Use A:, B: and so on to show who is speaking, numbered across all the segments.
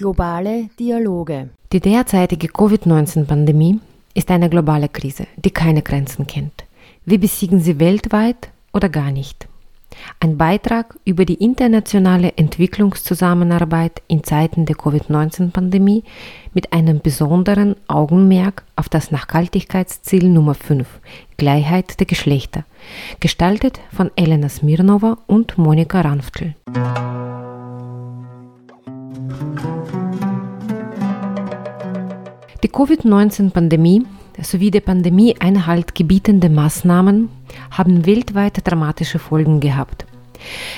A: Globale Dialoge.
B: Die derzeitige Covid-19-Pandemie ist eine globale Krise, die keine Grenzen kennt. Wir besiegen sie weltweit oder gar nicht. Ein Beitrag über die internationale Entwicklungszusammenarbeit in Zeiten der Covid-19-Pandemie mit einem besonderen Augenmerk auf das Nachhaltigkeitsziel Nummer 5, Gleichheit der Geschlechter, gestaltet von Elena Smirnova und Monika Ranftl. Die Covid-19-Pandemie sowie der Pandemie Einhalt gebietende Maßnahmen haben weltweit dramatische Folgen gehabt.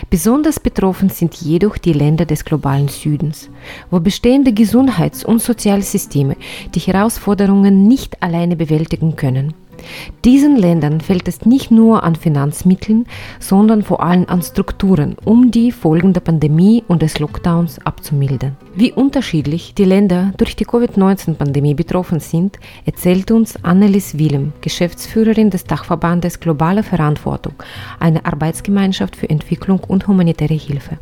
B: Besonders betroffen sind jedoch die Länder des globalen Südens, wo bestehende Gesundheits- und Sozialsysteme die Herausforderungen nicht alleine bewältigen können. Diesen Ländern fällt es nicht nur an Finanzmitteln, sondern vor allem an Strukturen, um die Folgen der Pandemie und des Lockdowns abzumildern. Wie unterschiedlich die Länder durch die Covid-19-Pandemie betroffen sind, erzählt uns Annelies Willem, Geschäftsführerin des Dachverbandes Globale Verantwortung, eine Arbeitsgemeinschaft für Entwicklung und humanitäre Hilfe.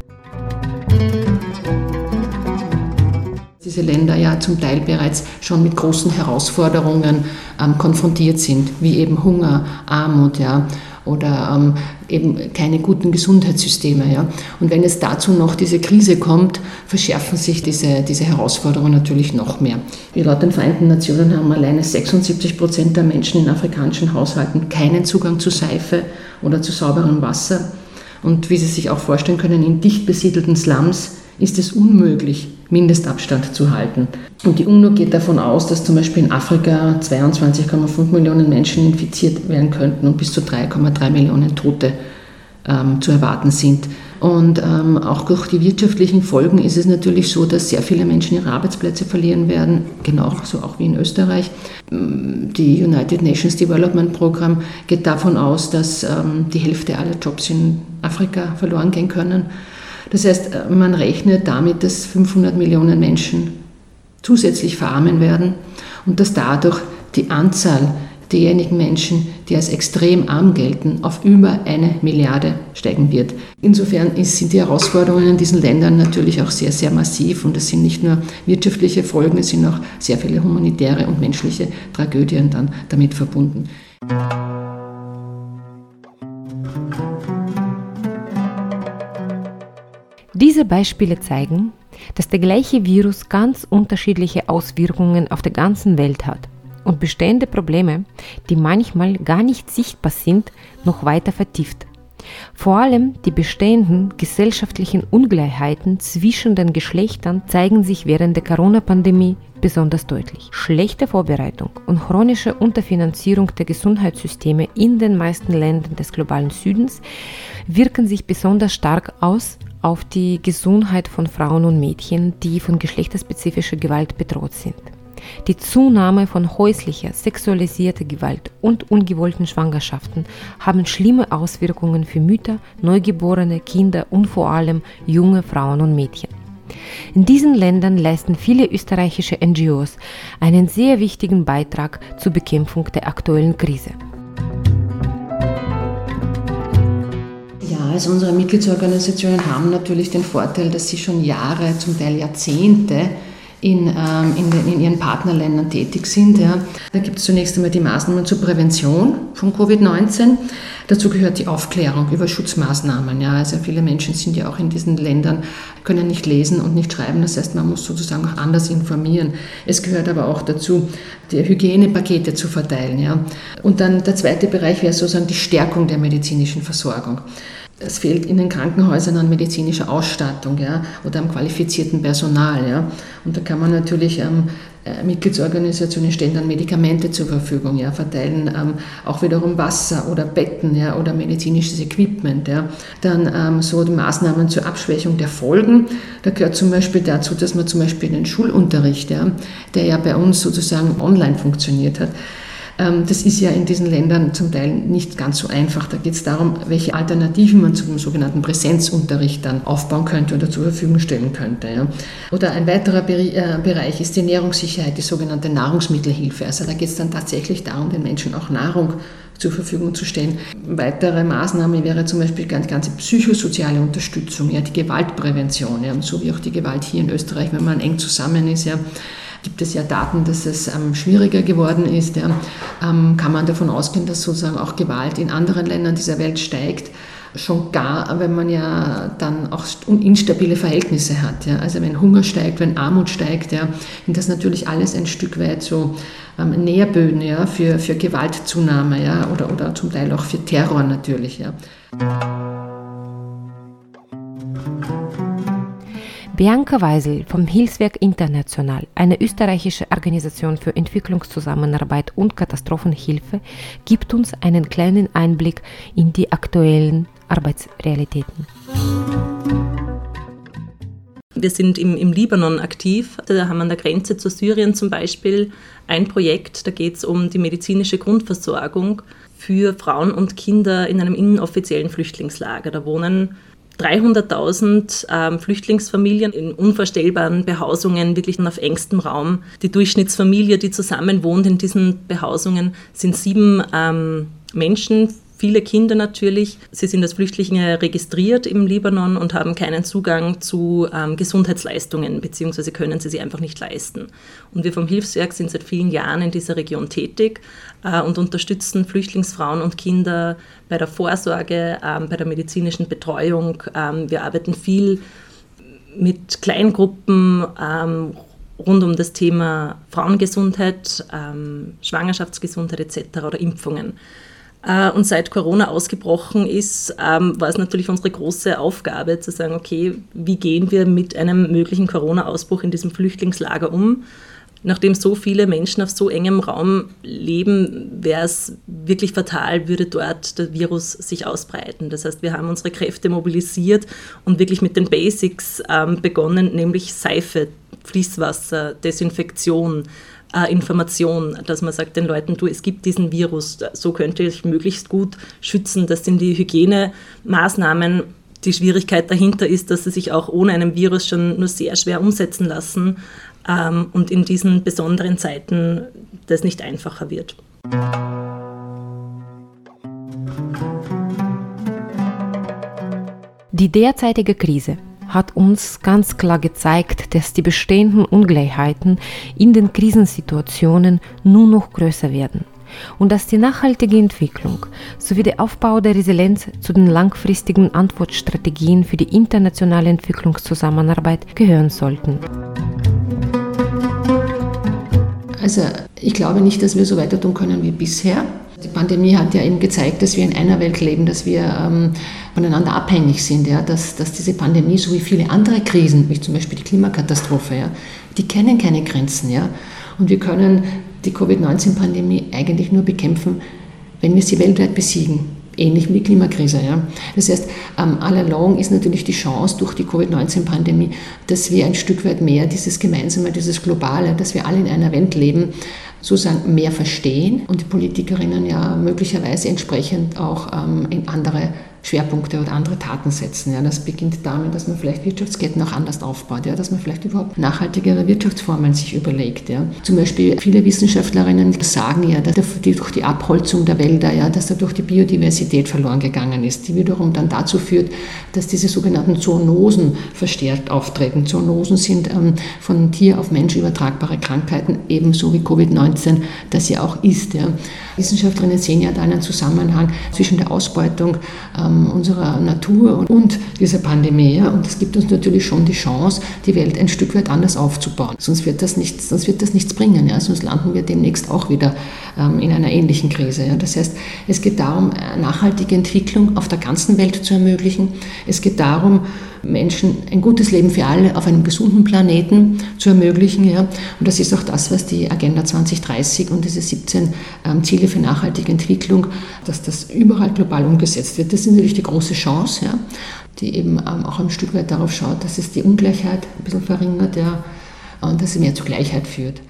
C: Diese Länder ja zum Teil bereits schon mit großen Herausforderungen ähm, konfrontiert sind, wie eben Hunger, Armut, ja, oder ähm, eben keine guten Gesundheitssysteme. Ja. Und wenn es dazu noch diese Krise kommt, verschärfen sich diese, diese Herausforderungen natürlich noch mehr. Wie laut den Vereinten Nationen haben alleine 76 Prozent der Menschen in afrikanischen Haushalten keinen Zugang zu Seife oder zu sauberem Wasser. Und wie Sie sich auch vorstellen können, in dicht besiedelten Slums ist es unmöglich, Mindestabstand zu halten. Und die UNO geht davon aus, dass zum Beispiel in Afrika 22,5 Millionen Menschen infiziert werden könnten und bis zu 3,3 Millionen Tote ähm, zu erwarten sind. Und ähm, auch durch die wirtschaftlichen Folgen ist es natürlich so, dass sehr viele Menschen ihre Arbeitsplätze verlieren werden, genau so auch wie in Österreich. Die United Nations Development Program geht davon aus, dass ähm, die Hälfte aller Jobs in Afrika verloren gehen können. Das heißt, äh, man rechnet damit, dass 500 Millionen Menschen zusätzlich verarmen werden und dass dadurch die Anzahl derjenigen Menschen, die als extrem arm gelten, auf über eine Milliarde steigen wird. Insofern sind die Herausforderungen in diesen Ländern natürlich auch sehr, sehr massiv und es sind nicht nur wirtschaftliche Folgen, es sind auch sehr viele humanitäre und menschliche Tragödien dann damit verbunden.
B: Diese Beispiele zeigen, dass der gleiche Virus ganz unterschiedliche Auswirkungen auf der ganzen Welt hat und bestehende Probleme, die manchmal gar nicht sichtbar sind, noch weiter vertieft. Vor allem die bestehenden gesellschaftlichen Ungleichheiten zwischen den Geschlechtern zeigen sich während der Corona-Pandemie besonders deutlich. Schlechte Vorbereitung und chronische Unterfinanzierung der Gesundheitssysteme in den meisten Ländern des globalen Südens wirken sich besonders stark aus auf die Gesundheit von Frauen und Mädchen, die von geschlechterspezifischer Gewalt bedroht sind. Die Zunahme von häuslicher, sexualisierter Gewalt und ungewollten Schwangerschaften haben schlimme Auswirkungen für Mütter, Neugeborene, Kinder und vor allem junge Frauen und Mädchen. In diesen Ländern leisten viele österreichische NGOs einen sehr wichtigen Beitrag zur Bekämpfung der aktuellen Krise.
C: Also unsere Mitgliedsorganisationen haben natürlich den Vorteil, dass sie schon Jahre, zum Teil Jahrzehnte in, ähm, in, den, in, ihren Partnerländern tätig sind. Ja. Da gibt es zunächst einmal die Maßnahmen zur Prävention von Covid-19. Dazu gehört die Aufklärung über Schutzmaßnahmen. Ja. Also viele Menschen sind ja auch in diesen Ländern, können nicht lesen und nicht schreiben. Das heißt, man muss sozusagen auch anders informieren. Es gehört aber auch dazu, die Hygienepakete zu verteilen. Ja. Und dann der zweite Bereich wäre sozusagen die Stärkung der medizinischen Versorgung es fehlt in den Krankenhäusern an medizinischer Ausstattung ja, oder am qualifizierten Personal. Ja. Und da kann man natürlich ähm, äh, Mitgliedsorganisationen stellen dann Medikamente zur Verfügung, ja, verteilen ähm, auch wiederum Wasser oder Betten ja, oder medizinisches Equipment. Ja. Dann ähm, so die Maßnahmen zur Abschwächung der Folgen. Da gehört zum Beispiel dazu, dass man zum Beispiel den Schulunterricht, ja, der ja bei uns sozusagen online funktioniert hat, das ist ja in diesen Ländern zum Teil nicht ganz so einfach. Da geht es darum, welche Alternativen man zum sogenannten Präsenzunterricht dann aufbauen könnte oder zur Verfügung stellen könnte. Oder ein weiterer äh, Bereich ist die Ernährungssicherheit, die sogenannte Nahrungsmittelhilfe. Also da geht es dann tatsächlich darum, den Menschen auch Nahrung zur Verfügung zu stellen. Weitere Maßnahme wäre zum Beispiel ganz, ganze psychosoziale Unterstützung, ja, die Gewaltprävention, ja, so wie auch die Gewalt hier in Österreich, wenn man eng zusammen ist, ja, gibt es ja Daten, dass es ähm, schwieriger geworden ist. Ja. Ähm, kann man davon ausgehen, dass sozusagen auch Gewalt in anderen Ländern dieser Welt steigt? Schon gar, wenn man ja dann auch instabile Verhältnisse hat. Ja. Also wenn Hunger steigt, wenn Armut steigt, ja, sind das natürlich alles ein Stück weit so ähm, Nährböden ja, für, für Gewaltzunahme ja, oder, oder zum Teil auch für Terror natürlich. Ja.
B: Bianca Weisel vom Hilfswerk International, eine österreichische Organisation für Entwicklungszusammenarbeit und Katastrophenhilfe, gibt uns einen kleinen Einblick in die aktuellen Arbeitsrealitäten.
D: Wir sind im, im Libanon aktiv. Da haben wir an der Grenze zu Syrien zum Beispiel ein Projekt, da geht es um die medizinische Grundversorgung für Frauen und Kinder in einem inoffiziellen Flüchtlingslager. Da wohnen 300.000 ähm, Flüchtlingsfamilien in unvorstellbaren Behausungen, wirklich auf engstem Raum. Die Durchschnittsfamilie, die zusammen wohnt in diesen Behausungen, sind sieben ähm, Menschen, viele Kinder natürlich. Sie sind als Flüchtlinge registriert im Libanon und haben keinen Zugang zu ähm, Gesundheitsleistungen, beziehungsweise können sie sie einfach nicht leisten. Und wir vom Hilfswerk sind seit vielen Jahren in dieser Region tätig äh, und unterstützen Flüchtlingsfrauen und Kinder bei der Vorsorge, äh, bei der medizinischen Betreuung. Ähm, wir arbeiten viel mit Kleingruppen ähm, rund um das Thema Frauengesundheit, ähm, Schwangerschaftsgesundheit etc. oder Impfungen. Äh, und seit Corona ausgebrochen ist, ähm, war es natürlich unsere große Aufgabe zu sagen, okay, wie gehen wir mit einem möglichen Corona-Ausbruch in diesem Flüchtlingslager um? Nachdem so viele Menschen auf so engem Raum leben, wäre es wirklich fatal, würde dort der Virus sich ausbreiten. Das heißt, wir haben unsere Kräfte mobilisiert und wirklich mit den Basics ähm, begonnen, nämlich Seife, Fließwasser, Desinfektion, äh, Information, dass man sagt den Leuten, du, es gibt diesen Virus, so könnt ihr euch möglichst gut schützen. Das sind die Hygienemaßnahmen. Die Schwierigkeit dahinter ist, dass sie sich auch ohne einen Virus schon nur sehr schwer umsetzen lassen ähm, und in diesen besonderen Zeiten das nicht einfacher wird.
B: Die derzeitige Krise hat uns ganz klar gezeigt, dass die bestehenden Ungleichheiten in den Krisensituationen nur noch größer werden und dass die nachhaltige Entwicklung sowie der Aufbau der Resilienz zu den langfristigen Antwortstrategien für die internationale Entwicklungszusammenarbeit gehören sollten.
C: Also ich glaube nicht, dass wir so weiter tun können wie bisher. Die Pandemie hat ja eben gezeigt, dass wir in einer Welt leben, dass wir ähm, voneinander abhängig sind, ja, dass, dass diese Pandemie, so wie viele andere Krisen, wie zum Beispiel die Klimakatastrophe, ja, die kennen keine Grenzen. Ja, und wir können die Covid-19-Pandemie eigentlich nur bekämpfen, wenn wir sie weltweit besiegen ähnlich wie die Klimakrise. Ja. Das heißt, ähm, all along ist natürlich die Chance durch die Covid-19-Pandemie, dass wir ein Stück weit mehr dieses Gemeinsame, dieses Globale, dass wir alle in einer Welt leben, sozusagen mehr verstehen und die Politikerinnen ja möglicherweise entsprechend auch ähm, in andere Schwerpunkte oder andere Taten setzen. Ja, das beginnt damit, dass man vielleicht Wirtschaftsketten auch anders aufbaut, ja, dass man vielleicht überhaupt nachhaltigere Wirtschaftsformen sich überlegt. Ja. Zum Beispiel viele Wissenschaftlerinnen sagen ja, dass durch die Abholzung der Wälder, ja, dass dadurch die Biodiversität verloren gegangen ist, die wiederum dann dazu führt, dass diese sogenannten Zoonosen verstärkt auftreten. Zoonosen sind ähm, von Tier auf Mensch übertragbare Krankheiten, ebenso wie Covid-19 das ja auch ist. Ja. Wissenschaftlerinnen sehen ja da einen Zusammenhang zwischen der Ausbeutung ähm, unserer Natur und dieser Pandemie. Ja? Und das gibt uns natürlich schon die Chance, die Welt ein Stück weit anders aufzubauen. Sonst wird das nichts, sonst wird das nichts bringen. Ja? Sonst landen wir demnächst auch wieder ähm, in einer ähnlichen Krise. Ja? Das heißt, es geht darum, nachhaltige Entwicklung auf der ganzen Welt zu ermöglichen. Es geht darum, Menschen ein gutes Leben für alle auf einem gesunden Planeten zu ermöglichen. Ja. Und das ist auch das, was die Agenda 2030 und diese 17 ähm, Ziele für nachhaltige Entwicklung, dass das überall global umgesetzt wird. Das ist natürlich die große Chance, ja, die eben ähm, auch ein Stück weit darauf schaut, dass es die Ungleichheit ein bisschen verringert ja, und dass es mehr zur Gleichheit führt.